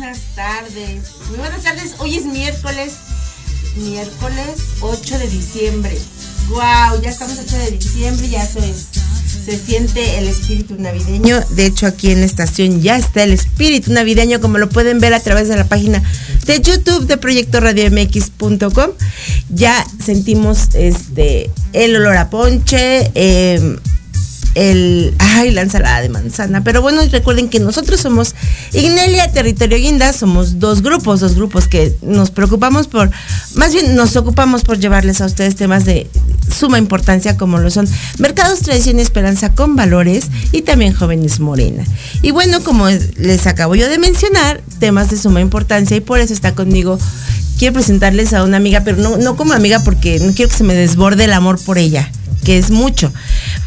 buenas tardes. Muy buenas tardes. Hoy es miércoles, miércoles 8 de diciembre. Wow, ya estamos 8 de diciembre, ya se, se siente el espíritu navideño. De hecho, aquí en la estación ya está el espíritu navideño, como lo pueden ver a través de la página de YouTube de Proyecto Radio MX.com. Ya sentimos este el olor a ponche, eh, el ay la ensalada de manzana. Pero bueno recuerden que nosotros somos Ignelia Territorio Guinda somos dos grupos dos grupos que nos preocupamos por más bien nos ocupamos por llevarles a ustedes temas de suma importancia como lo son mercados tradición y esperanza con valores y también jóvenes morena. Y bueno como les acabo yo de mencionar temas de suma importancia y por eso está conmigo quiero presentarles a una amiga pero no no como amiga porque no quiero que se me desborde el amor por ella que es mucho.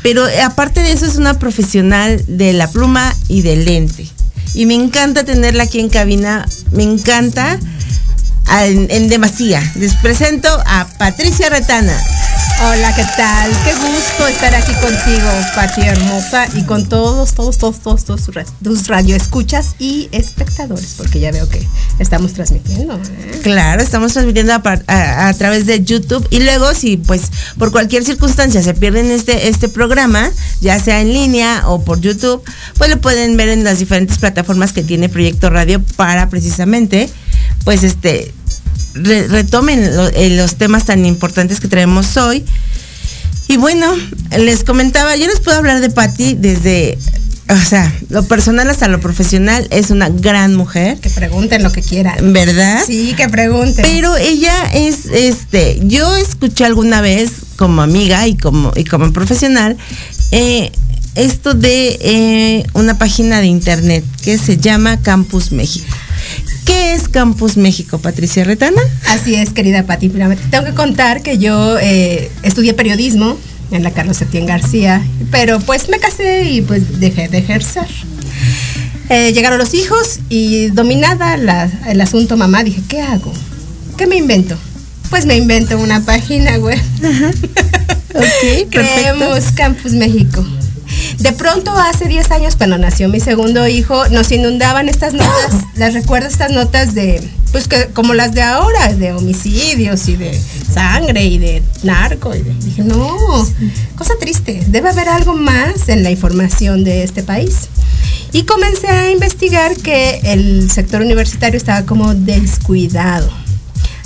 Pero eh, aparte de eso es una profesional de la pluma y del lente. Y me encanta tenerla aquí en cabina, me encanta en demasía. Les presento a Patricia Retana. Hola, ¿qué tal? Qué gusto estar aquí contigo, Pati hermosa, y con todos, todos, todos, todos, todos tus ra- tus radioescuchas y espectadores, porque ya veo que estamos transmitiendo. ¿eh? Claro, estamos transmitiendo a- a través de YouTube y luego si pues por cualquier circunstancia se pierden este, este programa, ya sea en línea o por YouTube, pues lo pueden ver en las diferentes plataformas que tiene Proyecto Radio para precisamente pues este re- retomen lo- eh, los temas tan importantes que traemos hoy. Y bueno, les comentaba, yo les puedo hablar de Patti desde, o sea, lo personal hasta lo profesional, es una gran mujer, Que pregunten lo que quieran. ¿verdad? Sí, que pregunten. Pero ella es, este, yo escuché alguna vez como amiga y como, y como profesional, eh, esto de eh, una página de internet que se llama Campus México. ¿Qué es Campus México, Patricia Retana? Así es, querida Pati. Tengo que contar que yo eh, estudié periodismo en la Carlos Septién García, pero pues me casé y pues dejé de ejercer. Eh, llegaron los hijos y dominada la- el asunto mamá, dije, ¿qué hago? ¿Qué me invento? Pues me invento una página web. Ok, Creemos Campus México. De pronto, hace 10 años, cuando nació mi segundo hijo, nos inundaban estas notas, las recuerdo estas notas de, pues que como las de ahora, de homicidios y de sangre y de narco. Y de- dije, no, cosa triste, debe haber algo más en la información de este país. Y comencé a investigar que el sector universitario estaba como descuidado.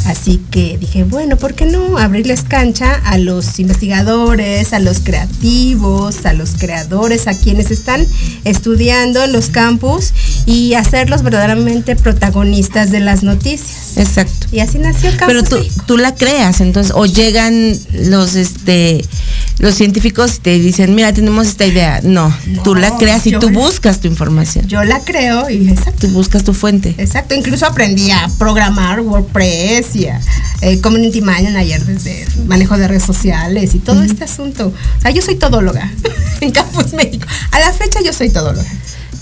Así que dije, bueno, ¿por qué no abrirles cancha a los investigadores, a los creativos, a los creadores, a quienes están estudiando en los campus y hacerlos verdaderamente protagonistas de las noticias? Exacto. Y así nació Campus Pero tú, tú la creas, entonces, o llegan los, este, los científicos y te dicen, mira, tenemos esta idea. No, tú la No, creas y tú la- buscas tu información. Yo la creo y exacto. Tú buscas tu fuente. Exacto, incluso aprendí a programar WordPress y a eh, Community Manager desde manejo de redes sociales y todo este asunto. O sea, yo soy todóloga en Campus México. A la fecha yo soy todóloga.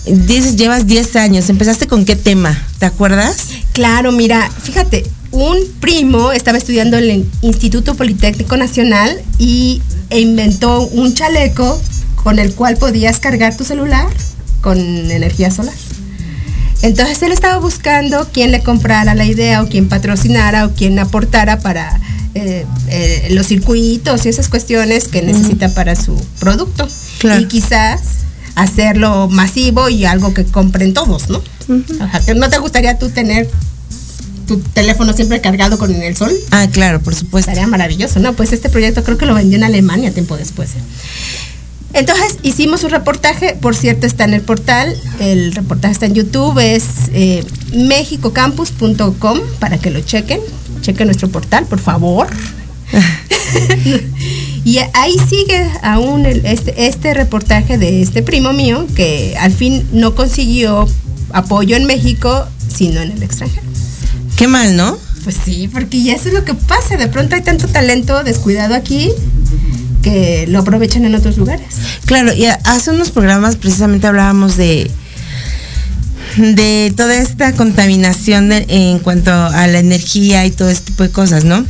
Dices, llevas 10 años. ¿Empezaste con qué tema? ¿Te acuerdas? Claro, mira, fíjate, un primo estaba estudiando en el Instituto Politécnico Nacional y e inventó un chaleco con el cual podías cargar tu celular con energía solar. Entonces él estaba buscando quién le comprara la idea o quién patrocinara o quién aportara para eh, eh, los circuitos y esas cuestiones que necesita para su producto. Claro. Y quizás hacerlo masivo y algo que compren todos, ¿no? No te gustaría tú tener tu teléfono siempre cargado con el sol. Ah, claro, por supuesto. Estaría maravilloso, ¿no? Pues este proyecto creo que lo vendió en Alemania tiempo después. ¿eh? Entonces hicimos un reportaje, por cierto está en el portal, el reportaje está en YouTube, es eh, mexicocampus.com para que lo chequen, chequen nuestro portal, por favor. y ahí sigue aún el- este, este reportaje de este primo mío que al fin no consiguió apoyo en México, sino en el extranjero. Qué mal, ¿no? Pues sí, porque ya eso es lo que pasa. De pronto hay tanto talento descuidado aquí que lo aprovechan en otros lugares. Claro, y hace unos programas precisamente hablábamos de de toda esta contaminación en cuanto a la energía y todo este tipo de cosas, ¿no?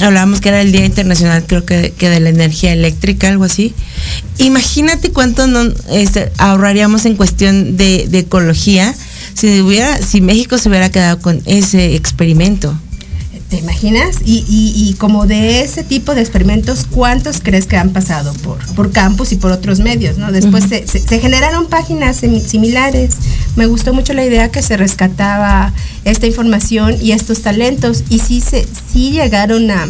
Hablábamos que era el Día Internacional, creo que, que de la energía eléctrica, algo así. Imagínate cuánto no este, ahorraríamos en cuestión de, de ecología si hubiera, si México se hubiera quedado con ese experimento. ¿Te imaginas? Y, y- y como de ese tipo de experimentos, ¿cuántos crees que han pasado por, por campus y por otros medios? ¿no? Después se, se- se generaron páginas simi- similares. Me gustó mucho la idea que se rescataba esta información y estos talentos. Y sí, se, sí llegaron a,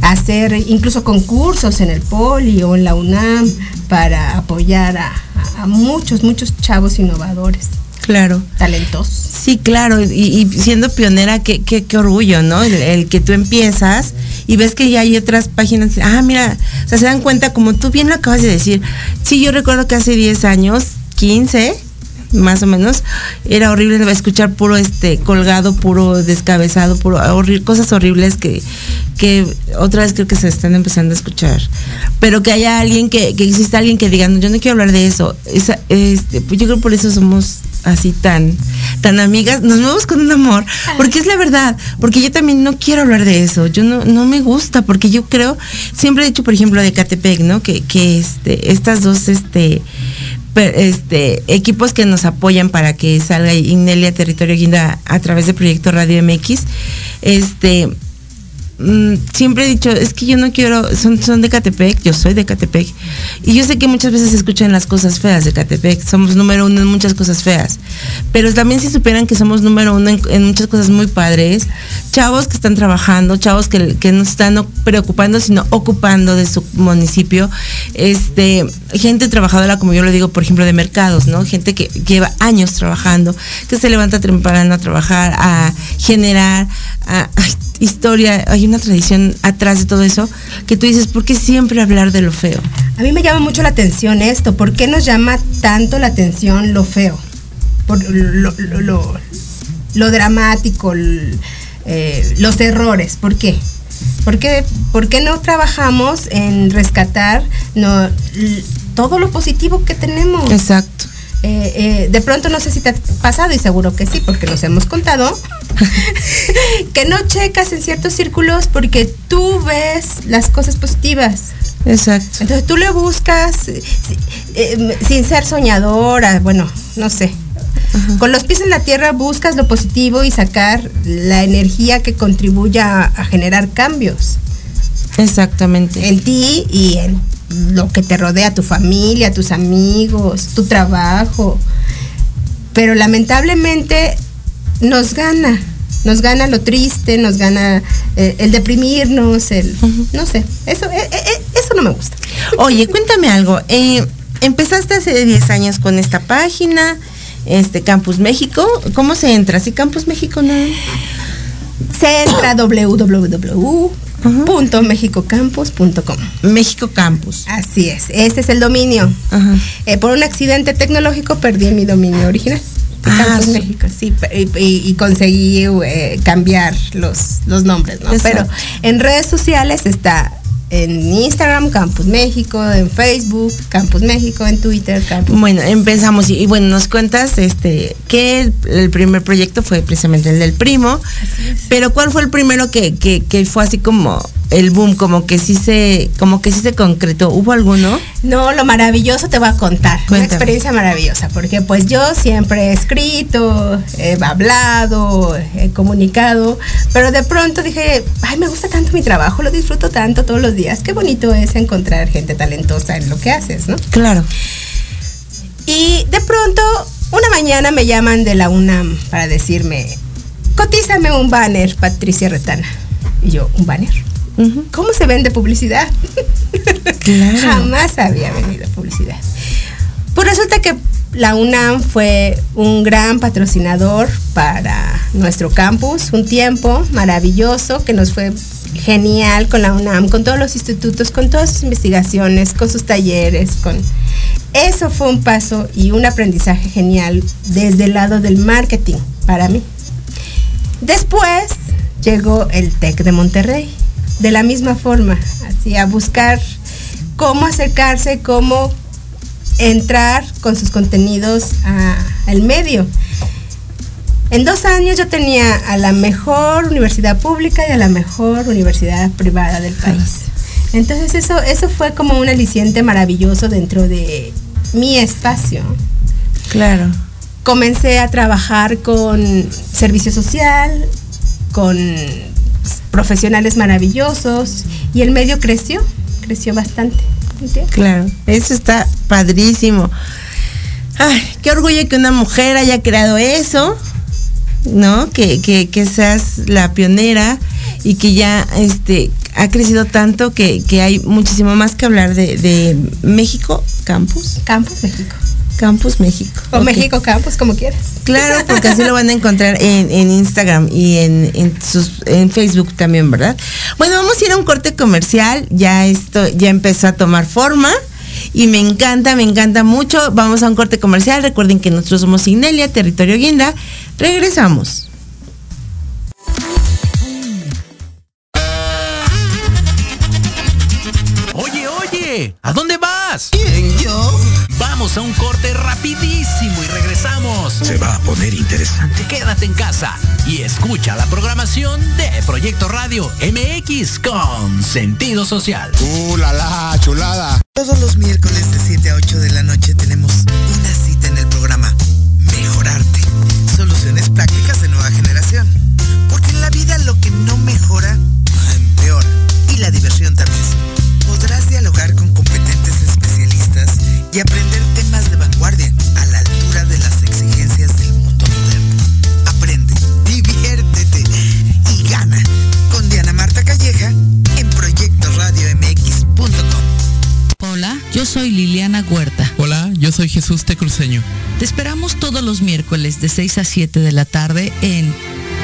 a hacer incluso concursos en el Poli o en la UNAM para apoyar a muchos, muchos chavos innovadores, Claro. talentosos. Sí, claro, y, y siendo pionera, qué, qué, qué orgullo, ¿no? El, el que tú empiezas y ves que ya hay otras páginas, ah, mira, o sea, se dan cuenta, como tú bien lo acabas de decir, sí, yo recuerdo que hace 10 años, 15, más o menos, era horrible escuchar puro este colgado, puro descabezado, puro cosas horribles que, que otra vez creo que se están empezando a escuchar. Pero que haya alguien que, que exista alguien que diga, no, yo no quiero hablar de eso. Esa- este, pues yo creo por eso somos así tan, tan amigas, nos movemos con un amor, porque es la verdad, porque yo también no quiero hablar de eso, yo no, no me gusta, porque yo creo, siempre he dicho, por ejemplo, de Catepec, ¿no? Que, que este, estas dos, este, este, equipos que nos apoyan para que salga Ignelia Territorio Guinda a través de Proyecto Radio MX, este, mm, siempre he dicho, es que yo no quiero, son, son de Catepec, yo soy de Catepec, y yo sé que muchas veces se escuchan las cosas feas de Catepec, somos número uno en muchas cosas feas, pero también si supieran que somos número uno en, muchas cosas muy padres, chavos que están trabajando, chavos que, que no están preocupando, sino ocupando de su municipio, este, gente trabajadora, como yo lo digo, por ejemplo, de mercados, ¿no? Gente que lleva años trabajando, que se levanta temprano a trabajar, a generar, historia, hay una tradición atrás de todo eso, que tú dices, ¿por qué siempre hablar de lo feo? A mí me llama mucho la atención esto. ¿Por qué nos llama tanto la atención lo feo? Por lo, lo- lo- lo dramático, eh, los errores. ¿Por qué? ¿Por qué, por qué no trabajamos en rescatar no, todo lo positivo que tenemos? Exacto. Eh, eh, de pronto no sé si te ha pasado y seguro que sí, porque nos hemos contado, que no checas en ciertos círculos porque tú ves las cosas positivas. Exacto. Entonces tú le buscas eh, eh, sin ser soñadora, bueno, no sé. Con los pies en la tierra buscas lo positivo y sacar la energía que contribuya a, a generar cambios Exactamente. en ti y en lo que te rodea, tu familia, tus amigos, tu trabajo. Pero lamentablemente nos gana, nos gana lo triste, nos gana eh, el deprimirnos, el, no sé, eso, eh, eh, eso no me gusta. Oye, cuéntame algo. empezaste hace 10 años con esta página, este Campus México. ¿Cómo se entra? ¿Sí, Campus México no? Se entra a www.mexicocampus.com. México Campus. Así es, ese es el dominio. Ajá. Eh, por un accidente tecnológico perdí mi dominio original. de Ah, Campus México, sí, y, y- y conseguí eh, cambiar los, los nombres, ¿no? Exacto. Pero en redes sociales está en Instagram, Campus México, en Facebook, Campus México, en Twitter, Campus. Bueno, empezamos y, y bueno, nos cuentas este que el, el primer proyecto fue precisamente el del primo, pero ¿cuál fue el primero que, que, que fue así como el boom, como que sí se, como que sí se concretó? ¿Hubo alguno? No, lo maravilloso te voy a contar. Una experiencia maravillosa, porque pues yo siempre he escrito, he hablado, he comunicado, pero de pronto dije, ay, me gusta tanto mi trabajo, lo disfruto tanto todos los días. Qué bonito es encontrar gente talentosa en lo que haces, ¿no? Claro. mañana me llaman de la UNAM para decirme, cotízame un banner, Patricia Retana. Y yo, ¿un banner? ¿Cómo se vende publicidad? Claro. Jamás había vendido publicidad. Pues resulta que la UNAM fue un gran patrocinador para nuestro campus, un tiempo maravilloso que nos fue genial con la UNAM, con todos los institutos, con todas sus investigaciones, con sus talleres, con eso fue un paso y un aprendizaje genial desde el lado del marketing para mí. Después llegó el TEC de Monterrey, de la misma forma, así a buscar cómo acercarse, cómo entrar con sus contenidos a- al medio. En dos años yo tenía a la mejor universidad pública y a la mejor universidad privada del país. Entonces eso, eso fue como un aliciente maravilloso dentro de mi espacio Claro. comencé a trabajar con servicio social, con profesionales maravillosos y el medio creció, creció bastante. ¿entiendes? Claro, eso está padrísimo. Ay, qué orgullo que una mujer haya creado eso, ¿no? Que, que, que seas la pionera y que ya este ha crecido tanto que, que hay muchísimo más que hablar de, de México Campus. Campus México. Campus México. O. México Campus, como quieras. Claro, porque así lo van a encontrar en, en Instagram y en, en, sus, en Facebook también, ¿verdad? Bueno, vamos a ir a un corte comercial. Ya esto ya empezó a tomar forma. Y me encanta, me encanta mucho. Vamos a un corte comercial. Recuerden que nosotros somos Signelia, Territorio Guinda. Regresamos. ¿A dónde vas? ¿Quién, yo? Vamos a un corte rapidísimo y regresamos. Se va a poner interesante. Quédate en casa y escucha la programación de Proyecto Radio MX con sentido social. ¡Uh, la, la, chulada! Todos los miércoles de 7 a 8 de la noche tenemos una cita en el programa Mejorarte. Soluciones prácticas de nueva generación. Porque en la vida lo que no mejora, y aprender temas de vanguardia a la altura de las exigencias del mundo moderno. Aprende, diviértete y gana con Diana Marta Calleja en proyectoradiomx.com. Hola, yo soy Liliana Huerta. Hola, yo soy Jesús Tecruceño. Te esperamos todos los miércoles de 6 a 7 de la tarde en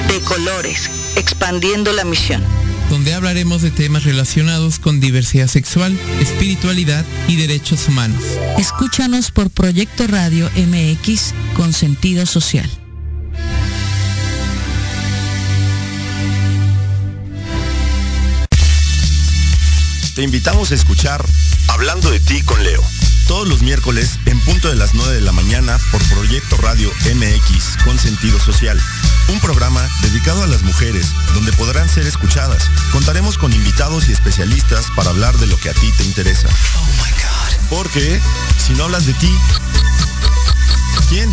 De Colores, expandiendo la misión. Donde hablaremos de temas relacionados con diversidad sexual, espiritualidad y derechos humanos. Escúchanos por Proyecto Radio MX con sentido social. Te invitamos a escuchar Hablando de ti con Leo. Todos los miércoles en punto de las 9 de la mañana por Proyecto Radio MX con sentido social. Un programa dedicado a las mujeres donde podrán ser escuchadas. Contaremos con invitados y especialistas para hablar de lo que a ti te interesa. Porque si no hablas de ti, ¿quién?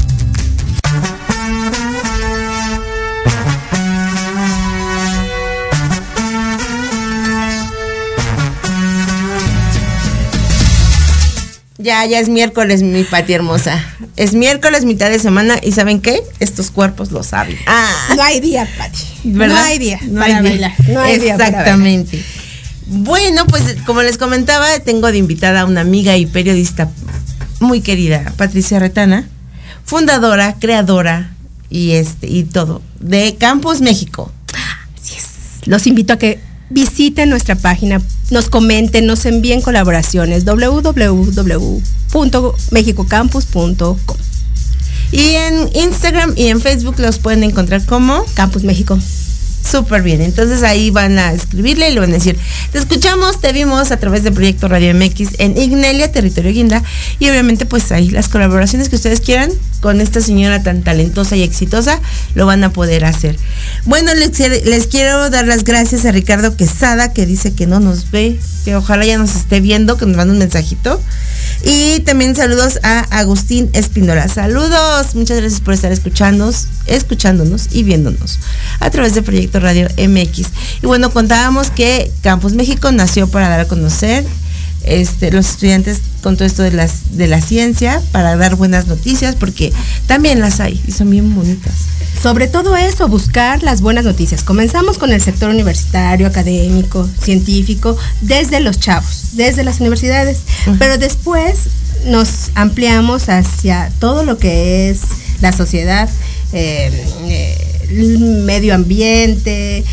Ya, ya es miércoles, mi Pati hermosa. Es miércoles, mitad de semana. ¿Y saben qué? Estos cuerpos lo saben. Ah, No hay día, Pati. ¿verdad? No hay día No para hay día. bailar. No hay día para bailar. Exactamente. Bueno, pues como les comentaba, tengo de invitada a una amiga y periodista muy querida, Patricia Retana, fundadora, creadora y este y todo de Campus México. Así es. Los invito a que visiten nuestra página, nos comenten, nos envíen colaboraciones www.mexicocampus.com. Y en Instagram y en Facebook los pueden encontrar como Campus México. Súper bien, entonces ahí van a escribirle y le van a decir, te escuchamos, te vimos a través de Proyecto Radio MX en Ignelia, Territorio Guinda, y obviamente pues ahí las colaboraciones que ustedes quieran, con esta señora tan talentosa y exitosa, lo van a poder hacer. Bueno, les, quiero dar las gracias a Ricardo Quesada, que dice que no nos ve, que ojalá ya nos esté viendo, que nos mande un mensajito. Y también saludos a Agustín Espíndola. Saludos, muchas gracias por estar escuchándonos, escuchándonos y viéndonos a través de Proyecto Radio MX. Y bueno, contábamos que Campus México nació para dar a conocer este, los estudiantes con todo esto de, las, de la ciencia, para dar buenas noticias, porque también las hay y son bien bonitas. Sobre todo eso, buscar las buenas noticias. Comenzamos con el sector universitario, académico, científico, desde los chavos, desde las universidades, pero después nos ampliamos hacia todo lo que es la sociedad, eh, eh, medio ambiente,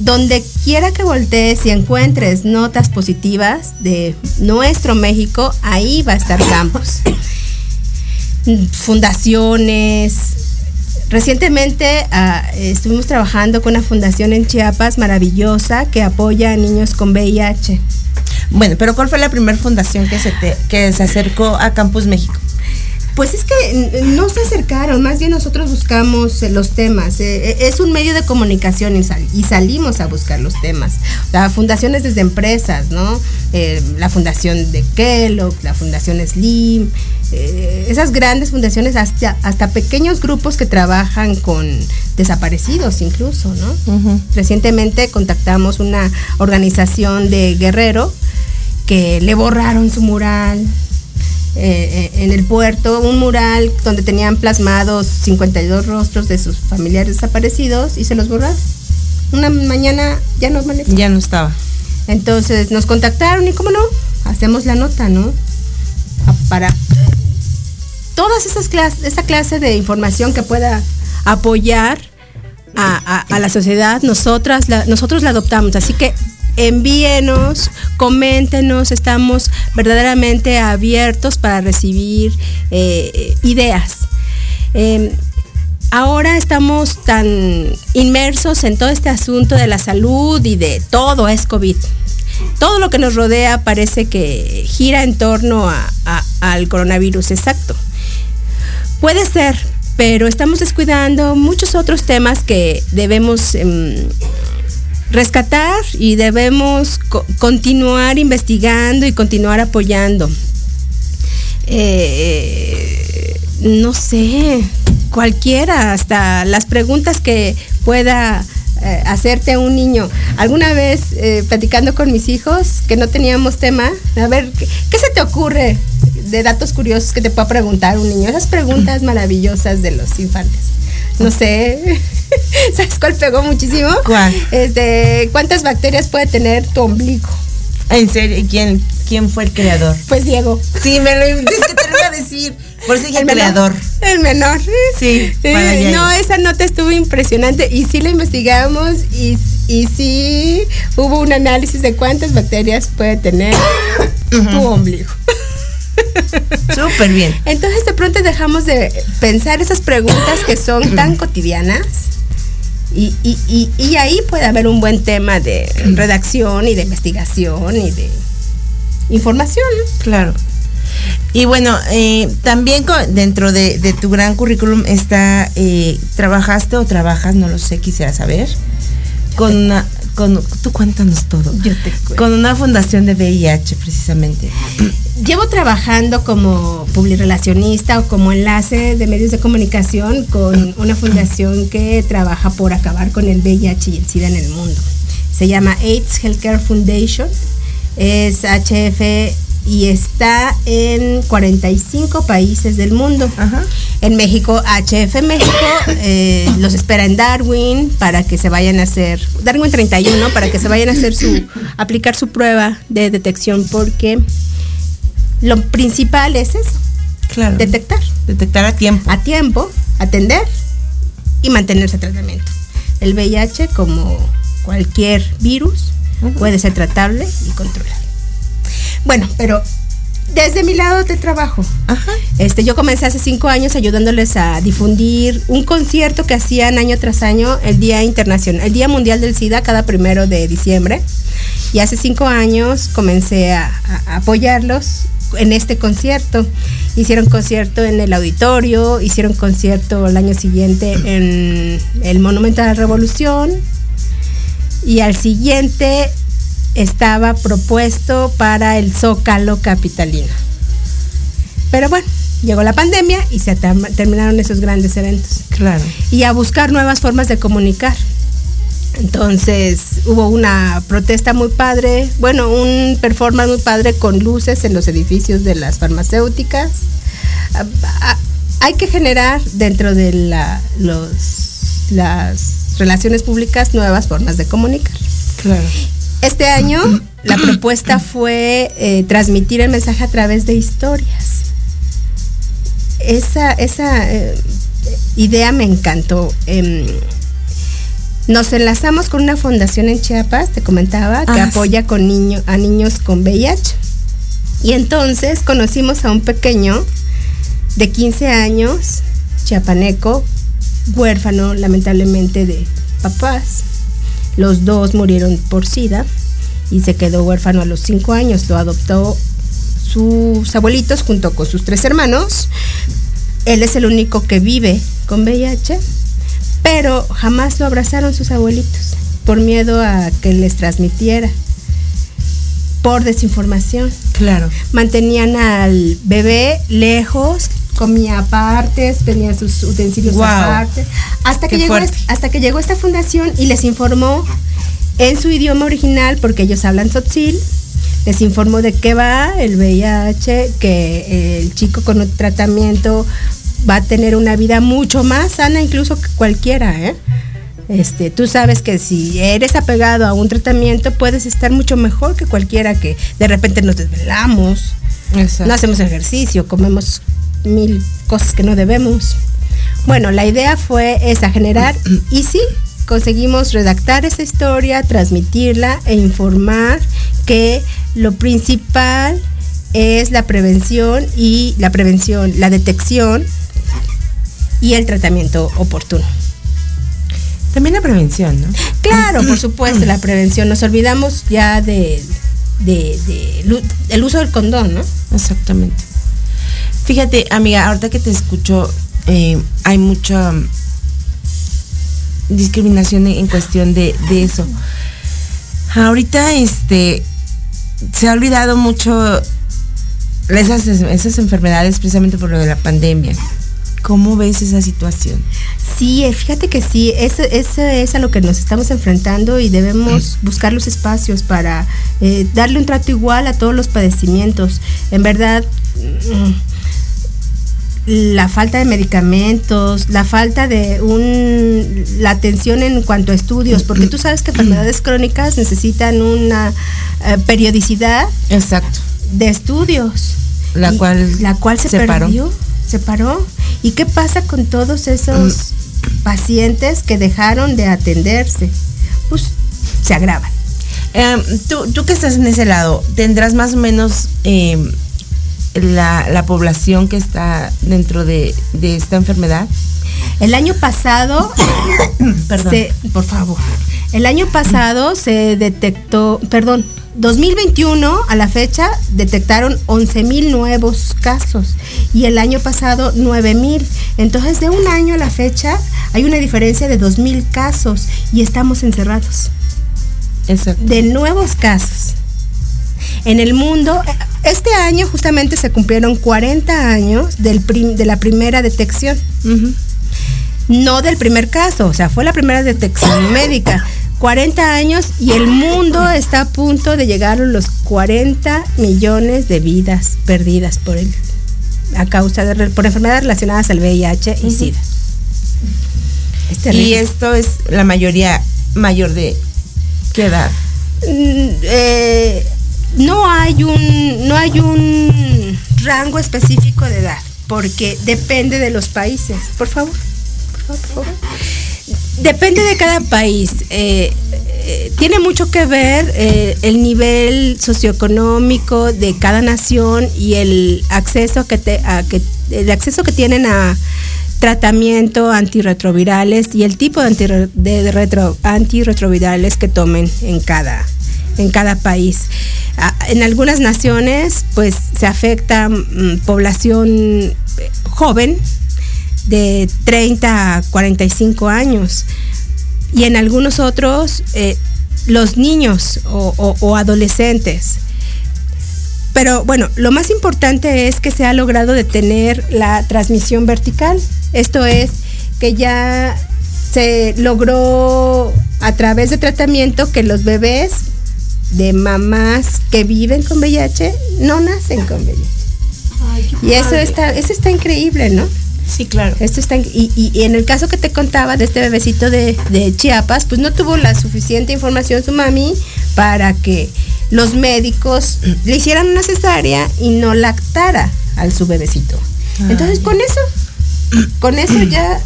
donde quiera que voltees y encuentres notas positivas de nuestro México, ahí va a estar campus. Fundaciones. Recientemente ah, estuvimos trabajando con una fundación en Chiapas maravillosa que apoya a niños con VIH. Bueno, pero ¿cuál fue la primera fundación que se, te- que se acercó a Campus México? Pues es que no se acercaron, más bien nosotros buscamos eh, los temas. eh, eh, es un medio de comunicación y, sal- y salimos a buscar los temas. La fundaciones desde empresas, ¿no? Eh, la fundación de Kellogg, la fundación Slim, eh, esas grandes fundaciones, hasta, hasta pequeños grupos que trabajan con desaparecidos incluso, ¿no? Recientemente contactamos una organización de Guerrero que le borraron su mural eh, en el puerto, un mural donde tenían plasmados 52 rostros de sus familiares desaparecidos y se los borraron. Una mañana ya no. Ya no estaba. Entonces nos contactaron y cómo no, hacemos la nota, ¿no? Para todas esas clases, esa clase de información que pueda apoyar a, a- a la sociedad, nosotras la, nosotros la adoptamos. Así que envíenos, coméntenos, estamos verdaderamente abiertos para recibir eh, ideas. Eh, ahora estamos tan inmersos en todo este asunto de la salud y de todo es COVID. Todo lo que nos rodea parece que gira en torno a- al coronavirus, exacto. Puede ser, pero estamos descuidando muchos otros temas que debemos em, rescatar y debemos co- continuar investigando y continuar apoyando. Eh, no sé, cualquiera, hasta las preguntas que pueda eh, hacerte un niño. Alguna vez eh, platicando con mis hijos que no teníamos tema, a ver, ¿qué, qué se te ocurre de datos curiosos que te pueda preguntar un niño? Esas preguntas maravillosas de los infantes. No sé, ¿sabes cuál pegó muchísimo? ¿Cuál? Este, ¿cuántas bacterias puede tener tu ombligo? ¿En serio? ¿Y ¿Quién, quién fue el creador? Pues Diego. Sí, me lo es que te lo iba a decir. Por eso dije El menor. creador. El menor. Sí, Eh, no, es. esa nota estuvo impresionante y sí la investigamos y, y sí hubo un análisis de cuántas bacterias puede tener tu ombligo. Súper bien. Entonces de pronto dejamos de pensar esas preguntas que son tan cotidianas y, y- y- y ahí puede haber un buen tema de redacción y de investigación y de información. Claro. Y bueno, eh, también con- dentro de, de tu gran currículum está, eh, trabajaste o trabajas, no lo sé, quisiera saber, con una, con, tú cuéntanos todo. Yo te cuento. Con una fundación de VIH, precisamente. Llevo trabajando como publirelacionista o como enlace de medios de comunicación con una fundación que trabaja por acabar con el VIH y el SIDA en el mundo. Se llama AIDS Healthcare Foundation, es HF y está en 45 países del mundo. En México, HF México eh, los espera en Darwin para que se vayan a hacer, Darwin 31, para que se vayan a hacer su, aplicar su prueba de detección porque lo principal es eso, Claro. detectar. Detectar a tiempo. A tiempo, atender y mantenerse en tratamiento. El VIH, como cualquier virus, puede ser tratable y controlable. Bueno, pero desde mi lado de trabajo. Este, yo comencé hace cinco años ayudándoles a difundir un concierto que hacían año tras año, el Día Internacional, el Día Mundial del SIDA, cada primero de diciembre. Y hace cinco años comencé a, a- a apoyarlos en este concierto. Hicieron concierto en el auditorio, hicieron concierto el año siguiente en el Monumento a la Revolución y al siguiente estaba propuesto para el Zócalo Capitalino. Pero bueno, llegó la pandemia y se term- terminaron esos grandes eventos. Claro. Y a buscar nuevas formas de comunicar. Entonces hubo una protesta muy padre, bueno, un performance muy padre con luces en los edificios de las farmacéuticas. Ah, ah, Hay que generar dentro de la- los, las relaciones públicas nuevas formas de comunicar. Claro. Este año la propuesta fue eh, transmitir el mensaje a través de historias. Esa, esa eh, idea me encantó. Em, nos enlazamos con una fundación en Chiapas, te comentaba, que Ah, apoya con niño, a niños con VIH. Y entonces conocimos a un pequeño de 15 años, chiapaneco, huérfano lamentablemente de papás. Los dos murieron por SIDA y se quedó huérfano a los 5 años. Lo adoptó sus abuelitos junto con sus tres hermanos. Él es el único que vive con VIH, pero jamás lo abrazaron sus abuelitos por miedo a que les transmitiera, por desinformación. Claro. Mantenían al bebé lejos, comía aparte, tenía sus utensilios aparte, hasta que, llegó, fuerte. hasta que llegó esta fundación y les informó en su idioma original, porque ellos hablan tzotzil, les informó de qué va el VIH, que el chico con un tratamiento va a tener una vida mucho más sana incluso que cualquiera, ¿eh? Este, tú sabes que si eres apegado a un tratamiento puedes estar mucho mejor que cualquiera que de repente nos desvelamos, no hacemos ejercicio, comemos mil cosas que no debemos. Bueno, la idea fue esa, generar, y sí, conseguimos redactar esa historia, transmitirla e informar que lo principal es la prevención y la prevención, la detección y el tratamiento oportuno. También la prevención, ¿no? Claro, por supuesto, la prevención. Nos olvidamos ya de, de, de lu- el uso del condón, ¿no? Exactamente. Fíjate, amiga, ahorita que te escucho, eh, hay mucha mm, discriminación en cuestión de, de eso. Ahorita, este, se ha olvidado mucho esas, esas enfermedades precisamente por lo de la pandemia. ¿Cómo ves esa situación? Sí, eh, fíjate que sí, eso, eso es a lo que nos estamos enfrentando y debemos buscar los espacios para eh, darle un trato igual a todos los padecimientos. En verdad, mm, la falta de medicamentos, la falta de un, la atención en cuanto a estudios, porque tú sabes que enfermedades crónicas necesitan una eh, periodicidad Exacto. de estudios. La cual la cual se, se paró. perdió, se paró. ¿Y qué pasa con todos esos pacientes que dejaron de atenderse? Pues se agravan. Em, tú, tú que estás en ese lado, ¿tendrás más o menos em, la, la población que está dentro de, de esta enfermedad? El año pasado, Perdón. se- por favor, el año pasado se detectó, perdón, 2021 a la fecha detectaron 11 mil nuevos casos y el año pasado 9 mil. Entonces de un año a la fecha hay una diferencia de 2 mil casos y estamos encerrados. Exacto. De nuevos casos. En el mundo, este año justamente se cumplieron 40 años del prim- de la primera detección. No del primer caso, o sea, fue la primera detección médica. 40 años y el mundo está a punto de llegar a los 40 millones de vidas perdidas por el, a causa de por enfermedades relacionadas al VIH y SIDA. Es y esto es la mayoría mayor de qué edad. Mm, eh, no hay un no hay un rango específico de edad porque depende de los países por favor por favor, por favor. depende de cada país eh, eh, tiene mucho que ver eh, el nivel socioeconómico de cada nación y el acceso que te, a que el acceso que tienen a tratamiento antirretrovirales y el tipo de, antirre- de retro- antirretrovirales que tomen en cada en cada país. Ah, En algunas naciones, pues se afecta mm, población eh, joven de 30 a 45 años y en algunos otros eh, los niños o, adolescentes. Pero bueno, lo más importante es que se ha logrado detener la transmisión vertical. Esto es que ya se logró a través de tratamiento que los bebés de mamás que viven con VIH no nacen con VIH. Y eso está, eso está increíble, ¿no? Sí, claro. Esto está, y, y- y en el caso que te contaba de este bebecito de, de Chiapas, pues no tuvo la suficiente información su mami para que los médicos le hicieran una cesárea y no lactara al su bebecito. Entonces con eso, con eso ya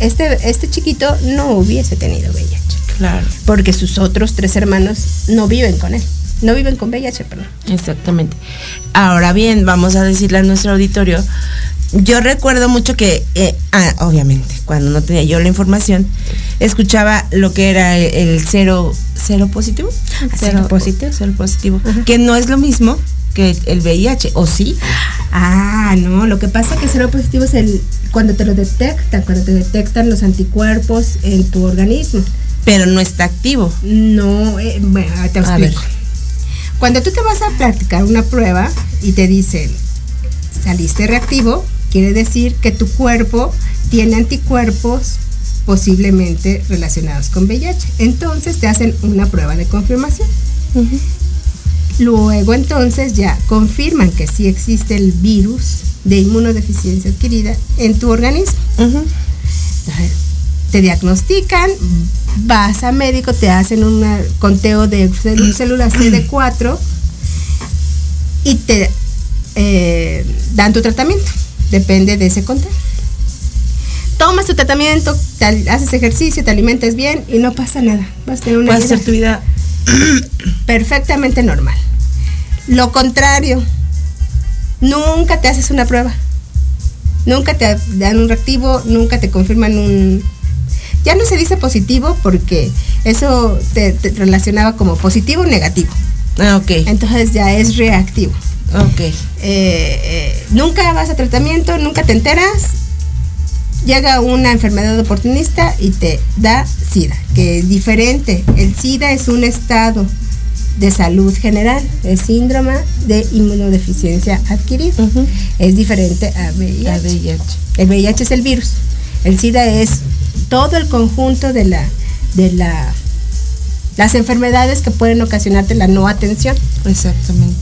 este, este chiquito no hubiese tenido VIH. Claro. Porque sus otros tres hermanos no viven con él. No viven con VIH, perdón. Exactamente. Ahora bien, vamos a decirle a nuestro auditorio. Yo recuerdo mucho que, eh, ah, obviamente, cuando no tenía yo la información, escuchaba lo que era el, el cero, cero positivo. Cero positivo. Cero positivo. Que no es lo mismo que el VIH, ¿o sí? Ah, no, lo que pasa es que cero positivo es el cuando te lo detectan, cuando te detectan los anticuerpos en tu organismo. Pero no está activo. No, eh, bueno, te A explico. Cuando tú te vas a practicar una prueba y te dicen, saliste reactivo, quiere decir que tu cuerpo tiene anticuerpos posiblemente relacionados con VIH. Entonces te hacen una prueba de confirmación. Luego entonces ya confirman que sí existe el virus de inmunodeficiencia adquirida en tu organismo. Entonces, te diagnostican, vas a médico, te hacen un conteo de células CD4 y te eh, dan tu tratamiento. Depende de ese conteo. Tomas tu tratamiento, te haces ejercicio, te alimentas bien y no pasa nada. Vas a tener una Puedes hacer tu vida perfectamente normal. Lo contrario, nunca te haces una prueba. Nunca te dan un reactivo, nunca te confirman un... Ya no se dice positivo porque eso te, te relacionaba como positivo o negativo. Ah, ok. Entonces ya es reactivo. Ok. Eh, eh, nunca vas a tratamiento, nunca te enteras. Llega una enfermedad oportunista y te da SIDA, que es diferente. El SIDA es un estado de salud general, es síndrome de inmunodeficiencia adquirida. Es diferente a VIH. A VIH. El VIH es el virus. El SIDA es todo el conjunto de la de la las enfermedades que pueden ocasionarte la no atención. Exactamente.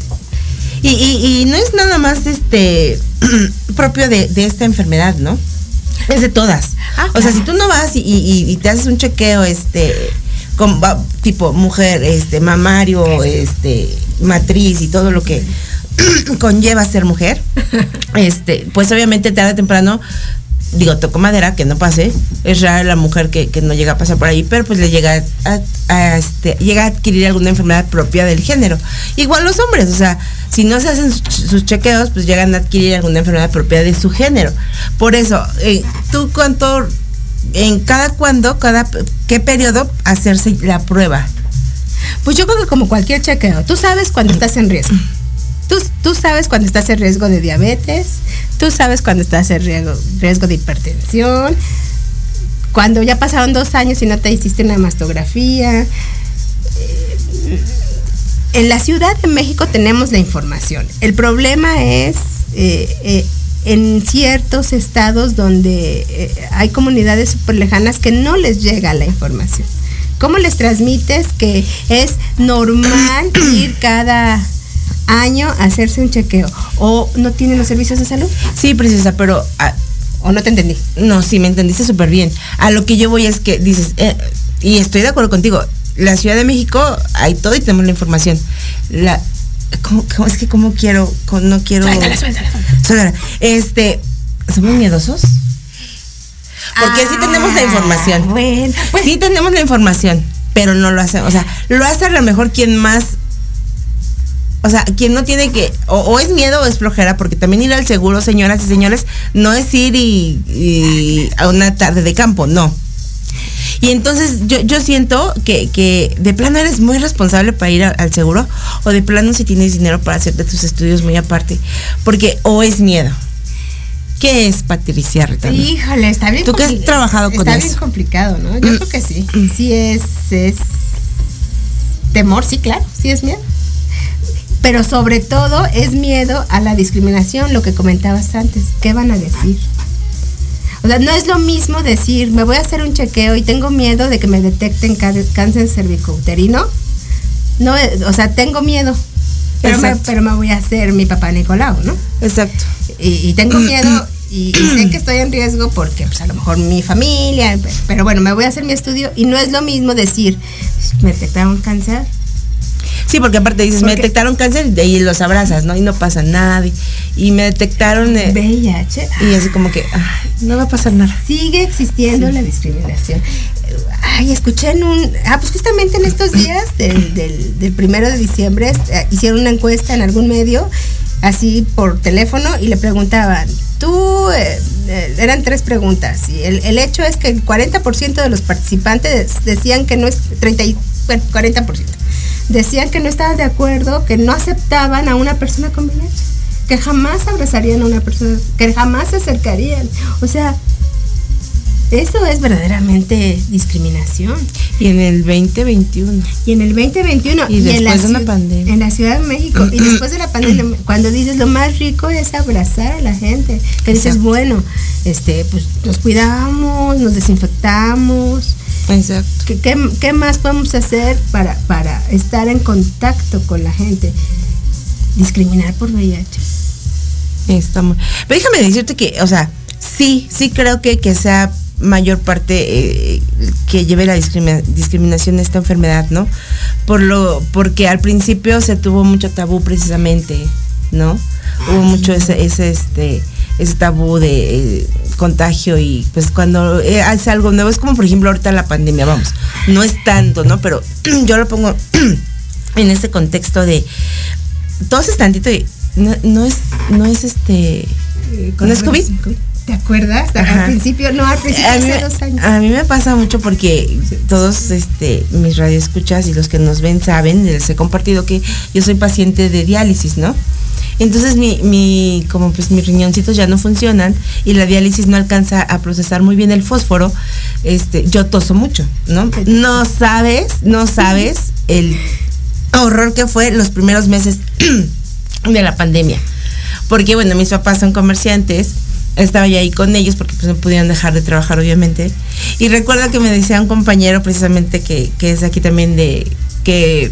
Y, y, y no es nada más este propio de, de esta enfermedad, ¿no? Es de todas. o sea, si tú no vas y, te haces un chequeo, este, con, tipo mujer, este, mamario, este, matriz y todo lo que conlleva ser mujer, este, pues obviamente tarde o temprano, digo, toco madera, que no pase, es rara la mujer que, que no llega a pasar por ahí, pero pues le llega a, este, llega a adquirir alguna enfermedad propia del género. Igual los hombres, o sea, si no se hacen sus, sus chequeos, pues llegan a adquirir alguna enfermedad propia de su género. Por eso, eh, tú cuánto, en cada cuándo, cada, qué periodo hacerse la prueba. Pues yo creo que como cualquier chequeo, tú sabes cuando estás en riesgo. Tú, tú sabes cuando estás en riesgo de diabetes, tú sabes cuando estás en riesgo, riesgo de hipertensión, cuando ya pasaron dos años y no te hiciste una mastografía. Eh, En la Ciudad de México tenemos la información. El problema es eh, eh, en ciertos estados donde eh, hay comunidades súper lejanas que no les llega la información. ¿Cómo les transmites que es normal ir cada año hacerse un chequeo? ¿O no tienen los servicios de salud? Sí, precisa, pero... ah, ¿O no te entendí? No, sí, me entendiste súper bien. A lo que yo voy es que dices, eh, y estoy de acuerdo contigo, la Ciudad de México hay todo y tenemos la información. La, ¿cómo, cómo- es que cómo quiero, cómo no quiero... Suéltala, suéltala. Suéltala. Este, ¿somos miedosos? Porque sí tenemos la información. Ah, Bueno, pues Sí tenemos la información, pero no lo hacemos. O sea, lo hace a lo mejor quien más... O sea, quien no tiene que... O, o es miedo o es flojera, porque también ir al seguro, señoras y señores, no es ir y, y a una tarde de campo, no. Y entonces yo, yo siento que, que de plano eres muy responsable para ir a- al seguro o de plano si tienes dinero para hacerte tus estudios muy aparte. Porque o es miedo. ¿Qué es Patricia Retano? Híjole, está bien ¿Tú que has trabajado con Está eso? bien complicado, ¿no? Yo creo que sí. Sí es, es temor, sí, claro, sí es miedo. Pero sobre todo es miedo a la discriminación, lo que comentabas antes. ¿Qué van a decir? O sea, no es lo mismo decir, me voy a hacer un chequeo y tengo miedo de que me detecten cáncer cervicouterino. No, eh, o sea, tengo miedo. Pero me, pero me voy a hacer mi papá Nicolau, ¿no? Exacto. y, y tengo miedo y, y sé que estoy en riesgo porque pues a lo mejor mi familia, pe- pero bueno, me voy a hacer mi estudio y no es lo mismo decir, me detectaron cáncer. Sí, porque aparte dices, me detectaron cáncer y los abrazas, ¿no? Y no pasa nada. Y, y me detectaron... eh, VIH. y así como que, ay, no va a pasar nada. Sigue existiendo la discriminación. Ay, escuché en un. Ah, pues justamente en estos días del, del, del primero de diciembre eh, hicieron una encuesta en algún medio, así por teléfono, y le preguntaban, tú. eh, eh, eran tres preguntas, y el, el hecho es que el 40% de los participantes decían que no es. 30 y, bueno, 40%. Decían que no estaban de acuerdo, que no aceptaban a una persona con VIH, que jamás abrazarían a una persona, que jamás se acercarían. O sea, eso es verdaderamente discriminación. Y en el 2021. Y en el 2021 Y en la después de una pandemia. En la Ciudad de México. y después de la pandemia, cuando dices lo más rico es abrazar a la gente. Que dices, Exacto. bueno, este, pues nos cuidamos, nos desinfectamos. Exacto. ¿Qué, qué, qué más podemos hacer para, para estar en contacto con la gente? Discriminar por VIH. Está muy- Pero déjame decirte que, o sea, sí, sí creo que, que sea mayor parte eh, que lleve la discrimina- discriminación esta enfermedad, ¿no? Por lo, porque al principio se tuvo mucho tabú precisamente, ¿no? Hubo mucho ese, ese este, ese tabú de eh, contagio y pues cuando eh, hace algo nuevo, es como por ejemplo ahorita la pandemia, vamos, no es tanto, ¿no? Pero yo lo pongo en este contexto de toses tantito y no, no es, no es este, no es COVID. ¿Te acuerdas? Ajá. Al principio, no, al principio A hace dos años. a mí me pasa mucho porque todos este, mis radioescuchas y los que nos ven saben, les he compartido que yo soy paciente de diálisis, ¿no? Entonces mi, mi, como pues mis riñoncitos ya no funcionan y la diálisis no alcanza a procesar muy bien el fósforo, este, yo toso mucho, ¿no? No sabes, no sabes el horror que fue los primeros meses de la pandemia. Porque bueno, mis papás son comerciantes, estaba yo ahí con ellos porque pues no pudieron dejar de trabajar obviamente. Y recuerdo que me decía un compañero precisamente que, que es aquí también de que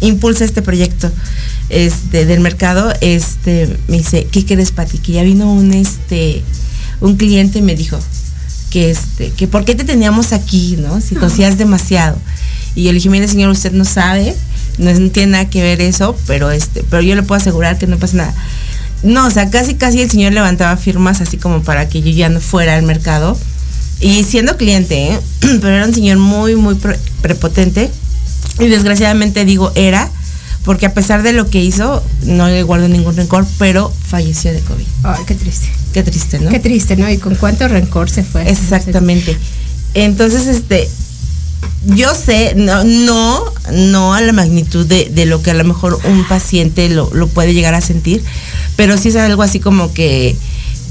impulsa este proyecto este del mercado, este me dice, ¿qué crees, Pati? Que ya vino un este un cliente y me dijo que este, que por qué te teníamos aquí, ¿no? Si tosías demasiado. Y yo le dije, mire señor, usted no sabe, no, no tiene nada que ver eso, pero este, pero yo le puedo asegurar que no pasa nada. No, o sea, casi casi el señor levantaba firmas así como para que yo ya no fuera al mercado. Y siendo cliente, ¿eh? pero era un señor muy, muy pre- prepotente. Y desgraciadamente digo era, porque a pesar de lo que hizo, no le guardo ningún rencor, pero falleció de COVID. Ay, qué triste. Qué triste, ¿no? Qué triste, ¿no? Y con cuánto rencor se fue. Exactamente. Entonces, este, yo sé, no, no, no a la magnitud de, de lo que a lo mejor un paciente lo, lo puede llegar a sentir, pero sí es algo así como que,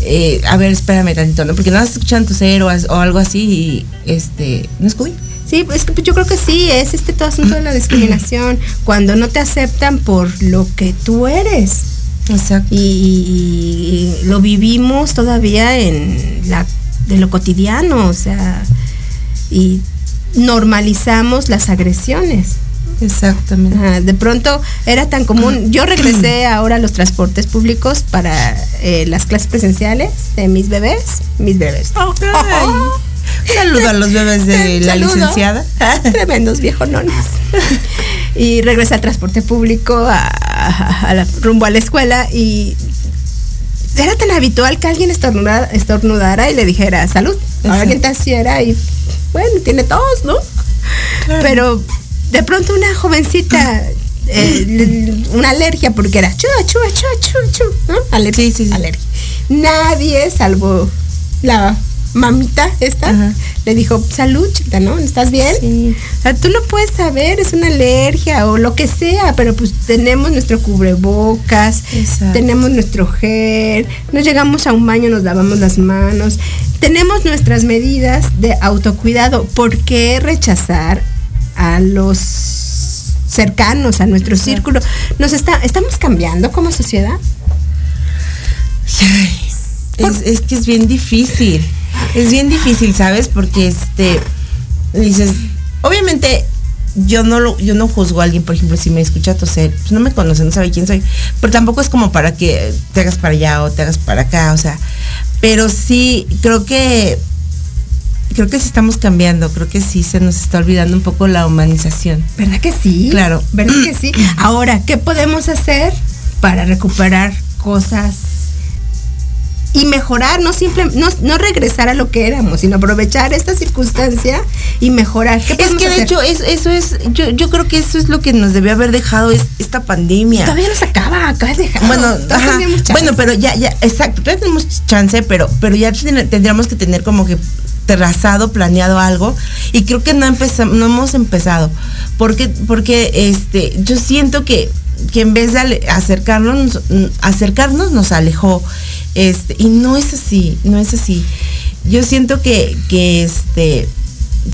eh, a ver, espérame tantito, ¿no? Porque no estás escuchando toser o, as- o algo así y, este, ¿no es COVID? Sí, es que yo creo que sí, es este todo asunto de la discriminación, cuando no te aceptan por lo que tú eres. Exacto. Y, y- y lo vivimos todavía en la de lo cotidiano, o sea, y normalizamos las agresiones. Exactamente. Ajá, de pronto era tan común. Yo regresé ahora a los transportes públicos para eh, las clases presenciales de mis bebés. Mis bebés. Saludo a los bebés de la Saludo. licenciada. Tremendos viejonones. y regresé al transporte público a, a- a la- rumbo a la escuela y era tan habitual que alguien estornudara, estornudara y le dijera salud. Ahora alguien te hiciera y bueno, tiene tos, ¿no? Pero de pronto una jovencita, eh, una alergia, porque era chua, chua, chua, chua, chua, ¿no? Alergia, alergia. Nadie, salvo la mamita esta, le dijo, salud, chiquita, ¿no? ¿Estás bien? O sea, tú lo puedes saber, es una alergia o lo que sea, pero pues tenemos nuestro cubrebocas, Exacto. tenemos nuestro gel, nos llegamos a un baño, nos lavamos las manos, tenemos nuestras medidas de autocuidado. ¿Por qué rechazar a los cercanos, a nuestro círculo? Nos está, estamos cambiando como sociedad. Es, es que es bien difícil. Es bien difícil, ¿sabes? Porque este dices, obviamente yo no lo, yo no juzgo a alguien, por ejemplo, si me escucha toser, pues no me conoce, no sabe quién soy. Pero tampoco es como para que te hagas para allá o te hagas para acá, o sea. Pero sí, creo que creo que sí estamos cambiando, creo que sí se nos está olvidando un poco la humanización. ¿Verdad que sí? Claro. ¿Verdad que sí? Ahora, ¿qué podemos hacer para recuperar cosas y mejorar? No simple, no, no regresar a lo que éramos, sino aprovechar esta circunstancia y mejorar. ¿Qué Es que de hacer? hecho es, eso es, yo, yo creo que eso es lo que nos debió haber dejado es esta pandemia. Todavía no se acaba, acaba de dejar. Bueno, ajá. bueno, pero ya, ya, exacto, todavía tenemos chance, pero, pero ya ten- tendríamos que tener como que trazado, planeado algo, y creo que no empezamos, no hemos empezado, porque, porque este, yo siento que, que en vez de acercarnos, acercarnos nos alejó, este, y no es así, no es así. Yo siento que, que este,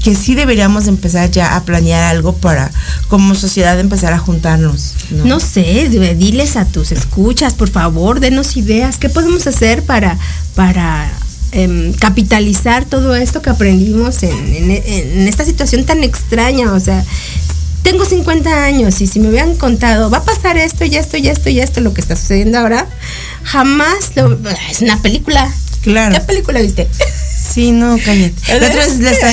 que sí deberíamos empezar ya a planear algo para, como sociedad, empezar a juntarnos. ¿no? Sé, diles a tus escuchas, por favor, denos ideas. ¿Qué podemos hacer para, para em, capitalizar todo esto que aprendimos en, en- en esta situación tan extraña? O sea, tengo 50 años y si me hubieran contado, va a pasar esto y esto y esto y esto, lo que está sucediendo ahora, jamás lo... Es una película. Claro. ¿Qué película viste? Sí, no, cállate. La otra vez le estaba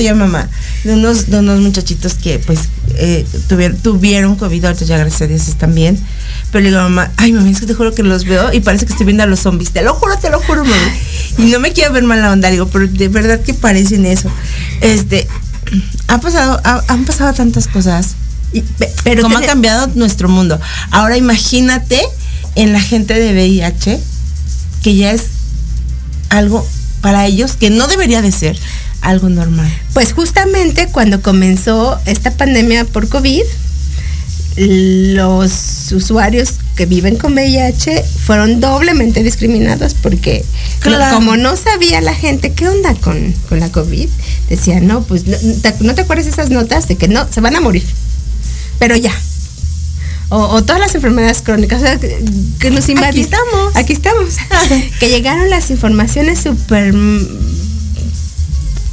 yo a mamá de unos, de unos muchachitos que pues eh, tuvieron, tuvieron COVID, ahorita ya gracias a Dios están bien. Pero le digo a mamá, ay mamá, es que te juro que los veo y parece que estoy viendo a los zombies. Te lo juro, te lo juro, mamá. Y no me quiero ver mala onda, digo, pero de verdad que parecen eso. Este, ha pasado, ha- han pasado tantas cosas. Y- pe- pero Cómo ha tiene- cambiado nuestro mundo. Ahora imagínate en la gente de VIH, que ya es algo para ellos que no debería de ser algo normal. Pues justamente cuando comenzó esta pandemia por COVID, los usuarios que viven con VIH fueron doblemente discriminados porque Claro. como no sabía la gente qué onda con, con la COVID, decían, no, pues no te, ¿no te acuerdas esas notas de que no, se van a morir, pero ya. O, o todas las enfermedades crónicas o sea, que, que nos invadieron. Aquí estamos. Aquí estamos. que llegaron las informaciones súper mm,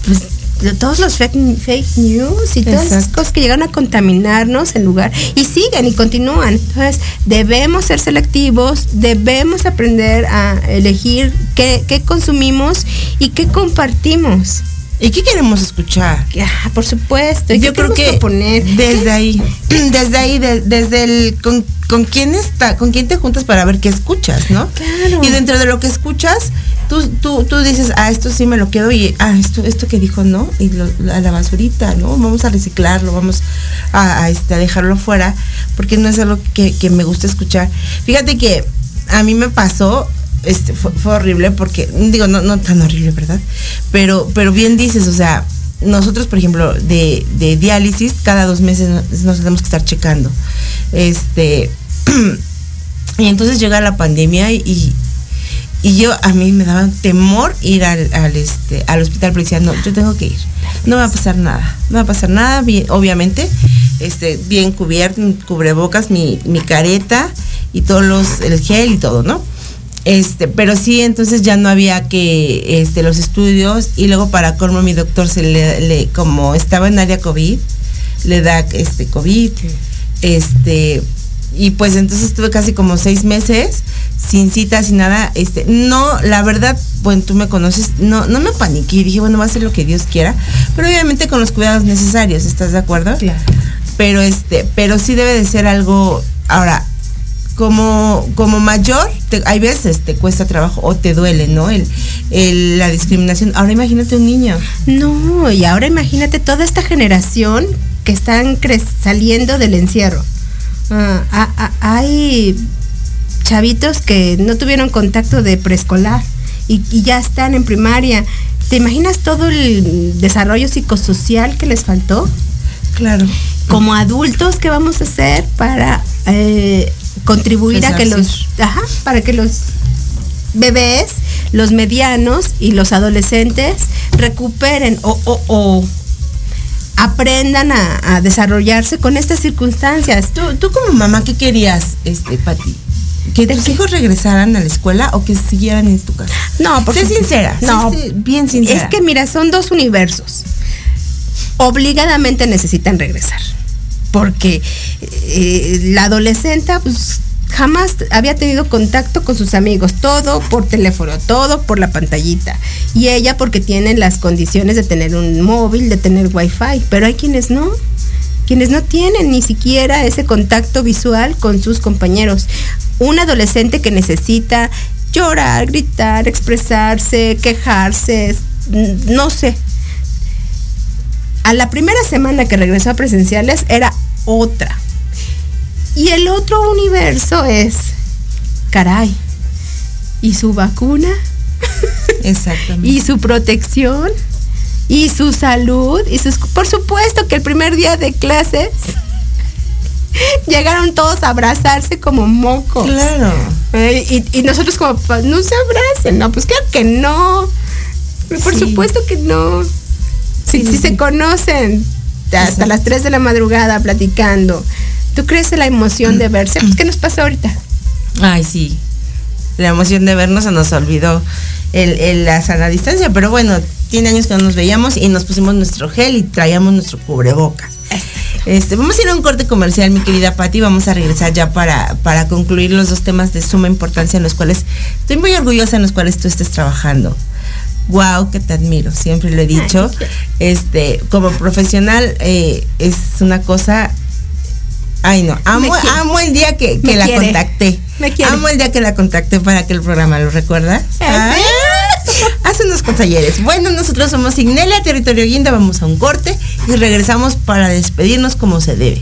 pues, de todos los fake, fake news y todas esas Exacto. cosas que llegaron a contaminarnos el lugar y siguen y continúan. Entonces, debemos ser selectivos, debemos aprender a elegir qué, qué consumimos y qué compartimos. ¿Y qué queremos escuchar? Ah, por supuesto. ¿y Yo creo que proponer? desde ahí, desde ahí, de- desde el con, con quién está, con quién te juntas para ver qué escuchas, ¿no? Claro. Y dentro de lo que escuchas, tú, tú, tú dices, ah, esto sí me lo quedo y ah, esto, esto que dijo no, y lo- a la basurita, ¿no? Vamos a reciclarlo, vamos a, a, este, a dejarlo fuera, porque no es algo que, que me gusta escuchar. Fíjate que a mí me pasó, este, fue, horrible porque, digo, no, no tan horrible, ¿verdad? Pero, pero bien dices, o sea, nosotros, por ejemplo, de, de diálisis, cada dos meses nos, tenemos que estar checando. Este, y entonces llega la pandemia y, y yo, a mí me daba temor ir al, al, este, al hospital, decía, no, yo tengo que ir. No va a pasar nada, no va a pasar nada, bien, obviamente, este, bien cubierto, cubrebocas, mi, mi careta y todos los, el gel y todo, ¿no? Este, pero sí, entonces ya no había que este, los estudios y luego para colmo mi doctor se le, le- como estaba en área COVID, le da este COVID, este, y pues entonces estuve casi como seis meses sin citas, sin nada, este, no, la verdad, bueno, tú me conoces, no, no me paniqué, dije, bueno, va a ser lo que Dios quiera, pero obviamente con los cuidados necesarios, ¿estás de acuerdo? Claro. Pero este, pero sí debe de ser algo, ahora, como, como mayor, te- hay veces te cuesta trabajo o te duele, ¿no? El, el- la discriminación. Ahora imagínate un niño. No, y ahora imagínate toda esta generación que están saliendo del encierro. Ah, ah, ah, hay chavitos que no tuvieron contacto de preescolar y, y ya están en primaria. ¿Te imaginas todo el desarrollo psicosocial que les faltó? Claro. Como adultos, ¿qué vamos a hacer para eh, contribuir a que los, ajá, para que los bebés, los medianos y los adolescentes recuperen o, o- o aprendan a, a desarrollarse con estas circunstancias? ¿Tú, tú como mamá, ¿qué querías, este, Pati? ¿Que tus hijos regresaran a la escuela o que siguieran en tu casa? No, porque Sé sincera. No, sé bien sincera. Es que mira, son dos universos. Obligadamente necesitan regresar. Porque eh, la adolescente, pues jamás había tenido contacto con sus amigos, todo por teléfono, todo por la pantallita. Y ella porque tiene las condiciones de tener un móvil, de tener wifi, pero hay quienes no, quienes no tienen ni siquiera ese contacto visual con sus compañeros. Un adolescente que necesita llorar, gritar, expresarse, quejarse, no sé. A la primera semana que regresó a presenciales era otra. Y el otro universo es, caray, ¿y su vacuna? Exactamente. ¿Y su protección? ¿Y su salud? ¿Y sus, por supuesto que el primer día de clases llegaron todos a abrazarse como mocos. Claro. Eh, y, y nosotros como, papás, no se abracen, no, pues claro que no. Por Sí. supuesto que no. Si, Sí, sí, se conocen hasta Exacto. las 3 de la madrugada platicando, ¿tú crees en la emoción de verse? Pues, ¿qué nos pasa ahorita? Ay, sí. La emoción de vernos se nos olvidó el, el- la sana distancia, pero bueno, tiene años que no nos veíamos y nos pusimos nuestro gel y traíamos nuestro cubrebocas. Este, vamos a ir a un corte comercial, mi querida Patti, vamos a regresar ya para, para concluir los dos temas de suma importancia en los cuales estoy muy orgullosa en los cuales tú estés trabajando. Wow, que te admiro, siempre lo he dicho. Este, como profesional eh, es una cosa Ay, no. Amo, amo el día que, que la quiere. contacté. Me quiere. Amo el día que la contacté para aquel programa, ¿lo recuerdas? ¿Ah? Ah, Hace unos talleres. Bueno, nosotros somos Ignelia Territorio Guinda, vamos a un corte y regresamos para despedirnos como se debe.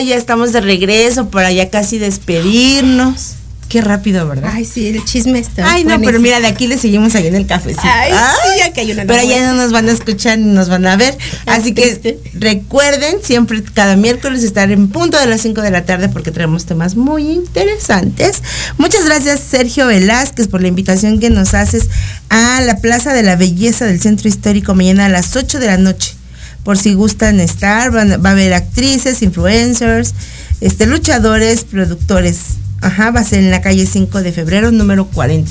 Ya estamos de regreso para ya casi despedirnos. Qué rápido, ¿verdad? Ay, sí, el chisme está. Ay, no, pero mira, de aquí le seguimos allá en el cafecito. Ay, sí, ya que hay una Pero ya no nos van a escuchar ni nos van a ver. Así que recuerden siempre cada miércoles estar en punto de las 5 de la tarde porque traemos temas muy interesantes. Muchas gracias Sergio Velázquez por la invitación que nos haces a la Plaza de la Belleza del Centro Histórico mañana a las 8 de la noche. Por si gustan estar, van- va a haber actrices, influencers, este, luchadores, productores. Ajá, va a ser en la calle 5 de febrero, número 40.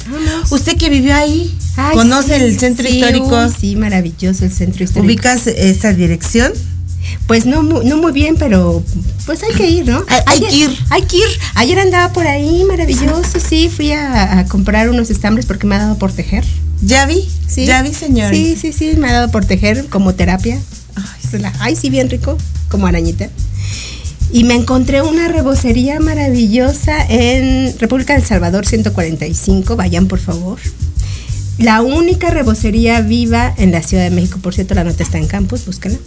Usted que vivió ahí, Ay, conoce sí, el centro sí, histórico, uy, sí, maravilloso el centro histórico. ubicas esa dirección. Pues no, no muy bien, pero pues hay que ir, ¿no? Hay- hay Ayer- que ir. Hay que ir. Ayer andaba por ahí, maravilloso, sí. Fui a, a comprar unos estambres porque me ha dado por tejer. Ya vi, Sí. ya vi, señor. Sí, sí, sí, me ha dado por tejer como terapia. Ay, sí, bien rico, como arañita. Y me encontré una rebocería maravillosa en República del Salvador 145. Vayan, por favor. La única rebocería viva en la Ciudad de México. Por cierto, la nota está en campus, búscala.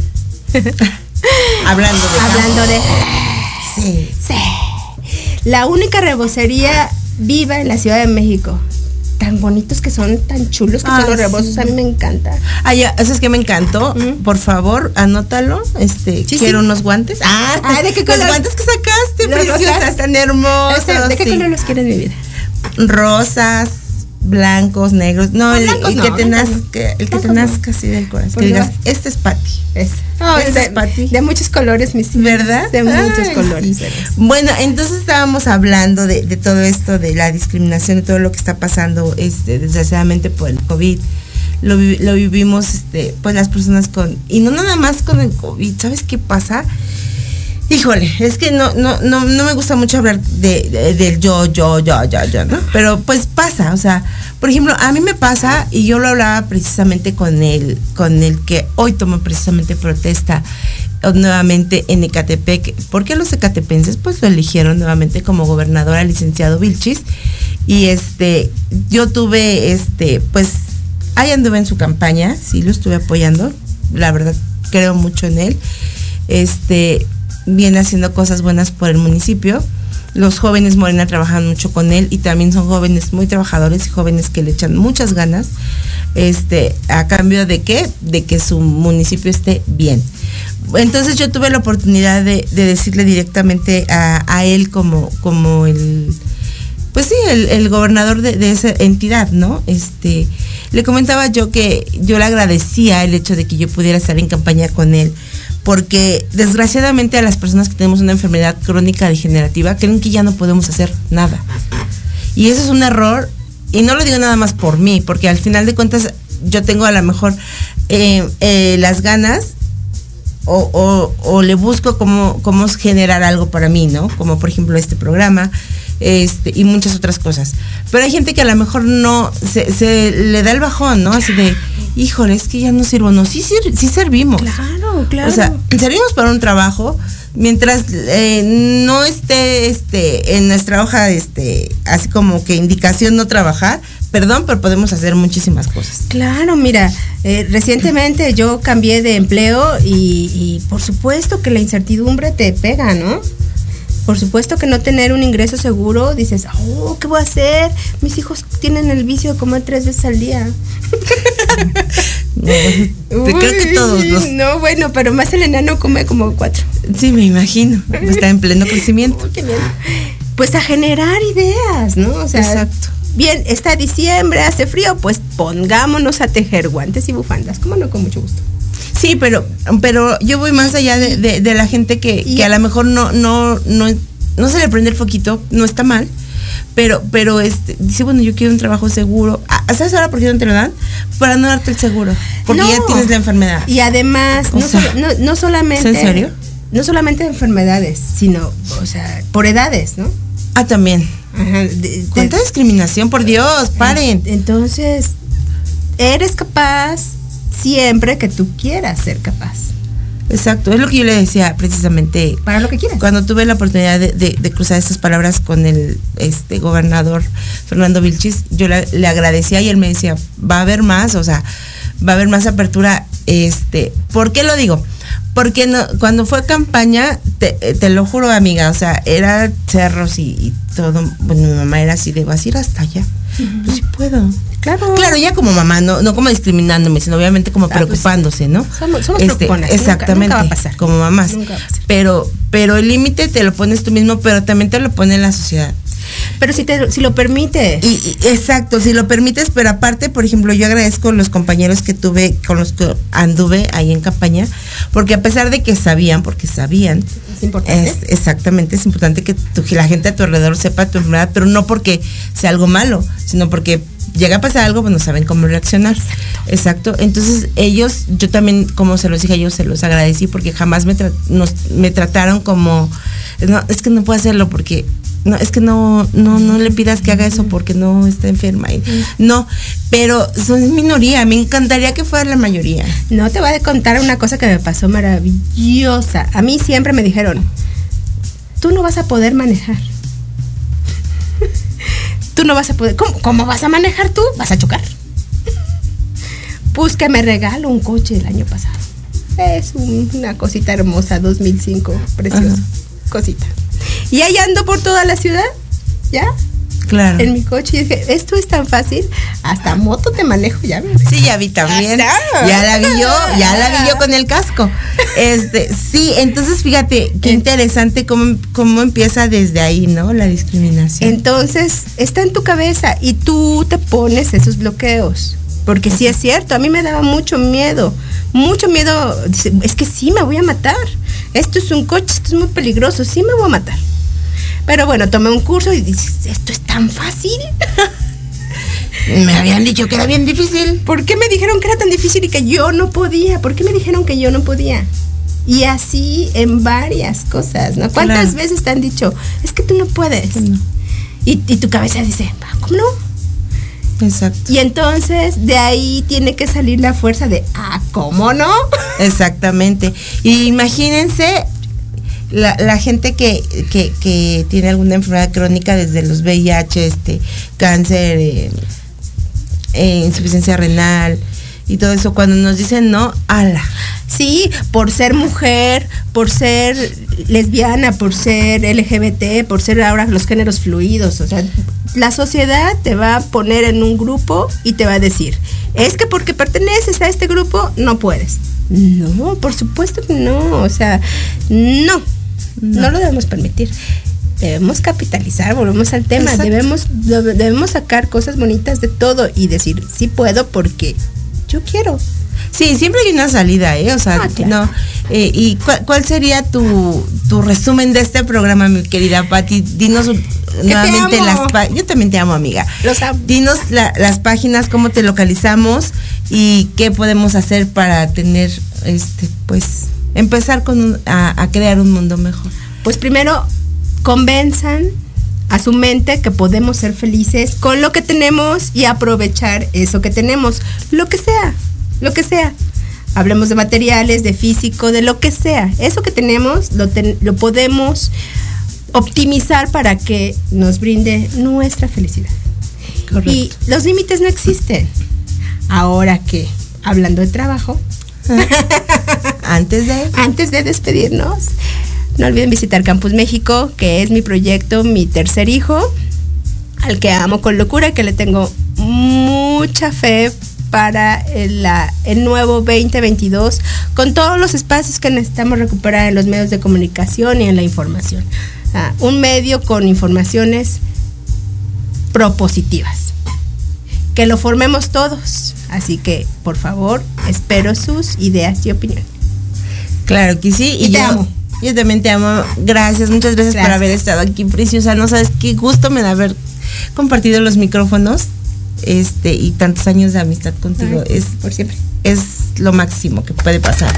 Hablando de Hablando de. Sí. Sí. La única rebocería viva en la Ciudad de México. Tan bonitos que son, tan chulos que son los rebozos. sí. A mí me encanta. Ah, ya, eso es que me encantó. Mm. Por favor, anótalo. Este, Sí, quiero sí. unos guantes. Ah, Ah, ¿de qué Los color? guantes que sacaste, Los preciosas, tan hermosos. Ese, ¿De qué color los quieres, mi vida? Rosas, blancos, negros. No, No, el, blancos el no, que te blancos nazca, el que te nazca así del corazón. Que digas, este es Patty. Es. Ah, Es ese de, es para ti. de muchos colores, mis hijos. ¿Verdad? De muchos Ay, colores. sí. Bueno, entonces estábamos hablando de, de todo esto, de la discriminación, de todo lo que está pasando, este, desgraciadamente por el COVID. Lo, lo vivimos, este, pues las personas con, y no nada más con el COVID, ¿sabes qué pasa? Híjole, es que no, no, no, no me gusta mucho hablar de, de- del yo, yo, yo, yo, yo, ¿no? Pero pues pasa, o sea, por ejemplo, a mí me pasa, y yo lo hablaba precisamente con el, con el que hoy tomó precisamente protesta nuevamente en Ecatepec, porque los ecatepenses pues lo eligieron nuevamente como gobernador al licenciado Vilchis, y este, yo tuve, este, pues, ahí anduve en su campaña, sí lo estuve apoyando, la verdad creo mucho en él, este, viene haciendo cosas buenas por el municipio. Los jóvenes Morena trabajan mucho con él y también son jóvenes muy trabajadores y jóvenes que le echan muchas ganas. Este, a cambio de qué? De que su municipio esté bien. Entonces yo tuve la oportunidad de, de decirle directamente a, él como, como el, pues sí, el, gobernador de esa entidad, ¿no? Este, le comentaba yo que yo le agradecía el hecho de que yo pudiera estar en campaña con él, porque desgraciadamente a las personas que tenemos una enfermedad crónica degenerativa creen que ya no podemos hacer nada. Y eso es un error, y no lo digo nada más por mí, porque al final de cuentas yo tengo a lo mejor eh, eh, las ganas o, o- o le busco cómo, cómo generar algo para mí, ¿no? Como por ejemplo este programa este, y muchas otras cosas. Pero hay gente que a lo mejor no, se, se le da el bajón, ¿no? Así de, híjole, es que ya no sirvo. No, sí, sí, sí servimos. Claro, claro. O sea, servimos para un trabajo mientras eh, no esté este, en nuestra hoja, este, así como que indicación no trabajar, perdón, pero podemos hacer muchísimas cosas. Claro, mira, eh, recientemente yo cambié de empleo y, y por supuesto que la incertidumbre te pega, ¿no? Por supuesto que no tener un ingreso seguro, dices, oh, ¿qué voy a hacer? Mis hijos tienen el vicio de comer tres veces al día. Creo que todos los... No, bueno, pero más el enano come como cuatro. Sí, me imagino. Está en pleno crecimiento. Qué bien. Pues a generar ideas, ¿no? O sea, Exacto. bien, está diciembre, hace frío, pues pongámonos a tejer guantes y bufandas. ¿Cómo no? Con mucho gusto. Sí, pero, pero yo voy más allá de, de- de la gente que, que a lo mejor no, no, no, no se le prende el foquito, no está mal. pero, pero este, dice, bueno, yo quiero un trabajo seguro. Ah, ¿Sabes ahora por qué no te lo dan? Para no darte el seguro. Porque No. ya tienes la enfermedad. Y además, no, sea, solo- no, no solamente. ¿es en serio? No solamente enfermedades, sino, o sea, por edades, ¿no? Ah, también. Ajá, de- de- ¿Cuánta discriminación? Por Dios, paren. Entonces, eres capaz siempre que tú quieras ser capaz. Exacto, es lo que yo le decía precisamente. Para lo que quieras. Cuando tuve la oportunidad de, de- de cruzar estas palabras con el este gobernador Fernando Vilchis, yo le, le agradecía y él me decía, va a haber más, o sea, va a haber más apertura. Este, ¿por qué lo digo? Porque no, cuando fue campaña, te, eh, te lo juro, amiga, o sea, era cerros y, y todo. Bueno, mi mamá era así de, ¿vas a ir hasta allá? Pues sí puedo. Claro. Claro, ya como mamá, no, no como discriminándome, sino obviamente como Ah, pues, preocupándose, ¿no? Somos, somos Este, nunca- exactamente, nunca va a pasar. como mamás. Nunca va a pasar. Pero, pero el límite te lo pones tú mismo, pero también te lo pone la sociedad. Pero si, te, si lo permites. Y, y- exacto, si lo permites, pero aparte, por ejemplo, yo agradezco los compañeros que tuve, con los que anduve ahí en campaña, porque a pesar de que sabían, porque sabían, es importante. es- exactamente, es importante que tu- que la gente a tu alrededor sepa tu enfermedad, pero no porque sea algo malo, sino porque llega a pasar algo, pues no saben cómo reaccionar. Exacto. Entonces ellos, yo también, como se los dije a ellos, se los agradecí porque jamás me, tra- nos- me trataron como, no, es que no puedo hacerlo porque, no, es que no, no, no le pidas que haga eso porque no está enferma. Y- No, pero son minoría, me encantaría que fuera la mayoría. No te voy a contar una cosa que me pasó maravillosa. A mí siempre me dijeron, tú no vas a poder manejar. tú no vas a poder. ¿Cómo, cómo vas a manejar tú? ¿Vas a chocar? Pues que me regalo un coche el año pasado. Es un- una cosita hermosa, 2005, preciosa. Ajá. Cosita. Y ahí ando por toda la ciudad, ¿ya? Claro. En mi coche. Y dije, esto es tan fácil. Hasta moto te manejo, ya ves. Sí, ya vi también. Ah. Ya la vi yo, ya la vi yo con el casco. Este, sí, entonces fíjate qué interesante cómo, cómo empieza desde ahí, ¿no? La discriminación. Entonces, está en tu cabeza y tú te pones esos bloqueos. Porque sí es cierto, a mí me daba mucho miedo, mucho miedo. Dice, es que sí me voy a matar. Esto es un coche, esto es muy peligroso, sí me voy a matar. Pero bueno, tomé un curso y dices, esto es tan fácil. Me habían dicho que era bien difícil. ¿Por qué me dijeron que era tan difícil y que yo no podía? ¿Por qué me dijeron que yo no podía? Y así en varias cosas, ¿no? ¿Cuántas Claro. veces te han dicho, es que tú no puedes? Y, y tu cabeza dice, "Ah, ¿cómo no? Exacto. Y entonces de ahí tiene que salir la fuerza de, ah, ¿cómo no? Exactamente. Y imagínense la, gente que, que, que tiene alguna enfermedad crónica desde los VIH, este, cáncer, eh, eh, insuficiencia renal y todo eso, cuando nos dicen no, ala. Sí, por ser mujer, por ser lesbiana, por ser LGBT, por ser ahora los géneros fluidos. O sea, la sociedad te va a poner en un grupo y te va a decir, es que porque perteneces a este grupo no puedes. No, por supuesto que no. O sea, no, no, lo debemos permitir. Debemos capitalizar, volvemos al tema, Exacto. debemos, debe- debemos sacar cosas bonitas de todo y decir, sí puedo porque yo quiero. Sí, siempre hay una salida, ¿eh? O sea, Ah, claro. no. eh, ¿Y cuál, cuál sería tu, tu resumen de este programa, mi querida Patti? Dinos nuevamente las pa- Yo también te amo, amiga. Los amo. Dinos la- las páginas, cómo te localizamos y qué podemos hacer para tener, este, pues, empezar con un- a, a crear un mundo mejor. Pues primero, convenzan a su mente que podemos ser felices con lo que tenemos y aprovechar eso que tenemos, lo que sea, lo que sea. Hablemos de materiales, de físico, de lo que sea. Eso que tenemos lo, ten- lo podemos optimizar para que nos brinde nuestra felicidad. Y los límites no existen. Ahora que, hablando de trabajo, Antes de... antes de despedirnos, no olviden visitar Campus México, que es mi proyecto, mi tercer hijo, al que amo con locura, que le tengo mucha fe para el, la- el nuevo 2022, con todos los espacios que necesitamos recuperar en los medios de comunicación y en la información. Ah, un medio con informaciones propositivas. Que lo formemos todos. Así que, por favor, espero sus ideas y opiniones. Claro que sí. Y te yo- amo. Yo también te amo. Gracias, muchas gracias, por haber estado aquí, preciosa. No sabes qué gusto me da haber compartido los micrófonos este y tantos años de amistad contigo. Ay, es por siempre. Es lo máximo que puede pasar.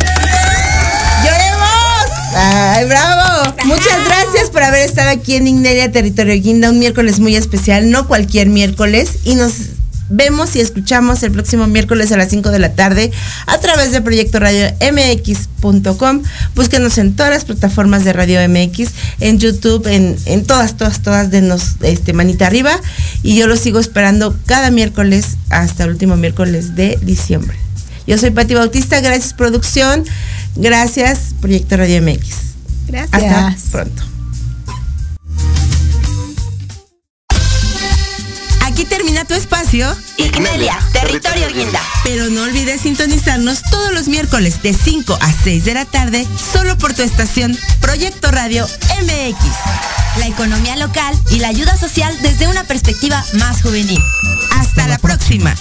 ¡Lloremos! ¡Ay, bravo! Muchas gracias por haber estado aquí en Ignelia Territorio Guinda, un miércoles muy especial, no cualquier miércoles, y nos vemos y escuchamos el próximo miércoles a las 5 de la tarde a través de Proyecto Radio MX.com. Búsquenos en todas las plataformas de Radio MX, en YouTube, en, en todas, todas, todas, denos este, manita arriba. Y yo los sigo esperando cada miércoles hasta el último miércoles de diciembre. Yo soy Pati Bautista, gracias producción, gracias Proyecto Radio MX. Gracias. Hasta pronto. Tu espacio. Ignelia, Territorio Guinda. Pero no olvides sintonizarnos todos los miércoles de 5 a 6 de la tarde, solo por tu estación Proyecto Radio MX. La economía local y la ayuda social desde una perspectiva más juvenil. Hasta la próxima.